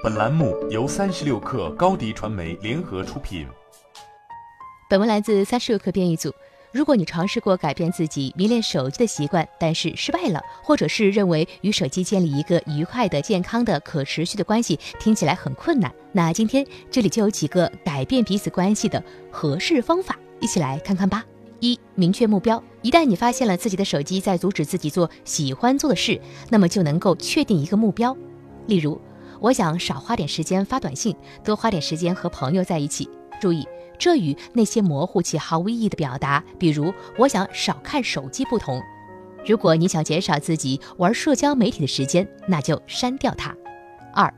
本栏目由三十六氪高低传媒联合出品。本文来自三十六氪编译组。如果你尝试过改变自己迷恋手机的习惯，但是失败了，或者是认为与手机建立一个愉快的、健康的、可持续的关系听起来很困难，那今天这里就有几个改变彼此关系的合适方法，一起来看看吧。一、明确目标。一旦你发现了自己的手机在阻止自己做喜欢做的事，那么就能够确定一个目标。例如，我想少花点时间发短信，多花点时间和朋友在一起。注意，这与那些模糊且毫无意义的表达，比如我想少看手机不同。如果你想减少自己玩社交媒体的时间，那就删掉它。二、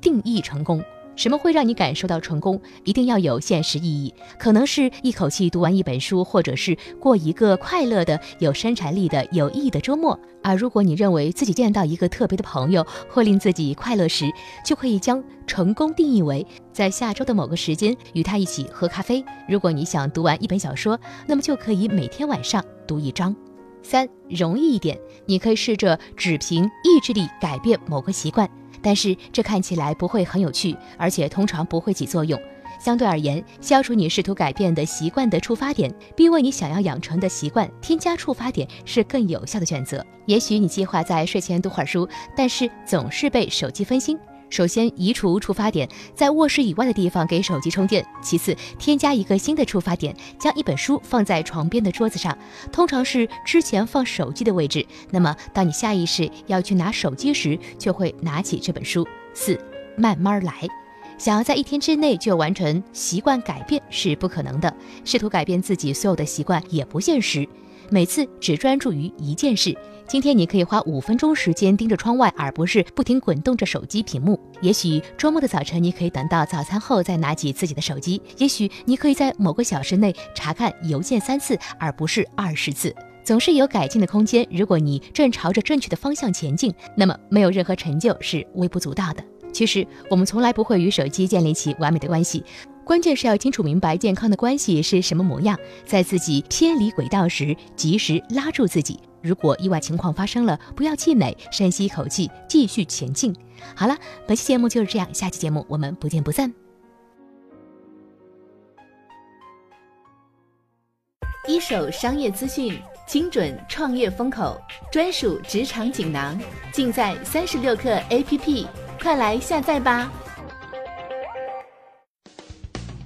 定义成功。什么会让你感受到成功？一定要有现实意义，可能是一口气读完一本书，或者是过一个快乐的、有生产力的、有意义的周末。而如果你认为自己见到一个特别的朋友会令自己快乐时，就可以将成功定义为在下周的某个时间与他一起喝咖啡。如果你想读完一本小说，那么就可以每天晚上读一章。三，容易一点，你可以试着只凭意志力改变某个习惯。但是这看起来不会很有趣，而且通常不会起作用。相对而言，消除你试图改变的习惯的触发点，并为你想要养成的习惯添加触发点，是更有效的选择。也许你计划在睡前读会儿书，但是总是被手机分心。首先移除触发点，在卧室以外的地方给手机充电。其次，添加一个新的触发点，将一本书放在床边的桌子上，通常是之前放手机的位置。那么，当你下意识要去拿手机时，就会拿起这本书。四，慢慢来。想要在一天之内就完成习惯改变是不可能的，试图改变自己所有的习惯也不现实。每次只专注于一件事。今天你可以花五分钟时间盯着窗外，而不是不停滚动着手机屏幕。也许周末的早晨，你可以等到早餐后再拿起自己的手机。也许你可以在某个小时内查看邮件三次，而不是二十次。总是有改进的空间。如果你正朝着正确的方向前进，那么没有任何成就是微不足道的。其实，我们从来不会与手机建立起完美的关系。关键是要清楚明白健康的关系是什么模样，在自己偏离轨道时，及时拉住自己。如果意外情况发生了，不要气馁，深吸一口气，继续前进。好了，本期节目就是这样，下期节目我们不见不散。一手商业资讯，精准创业风口，专属职场锦囊，尽在三十六课 APP，快来下载吧！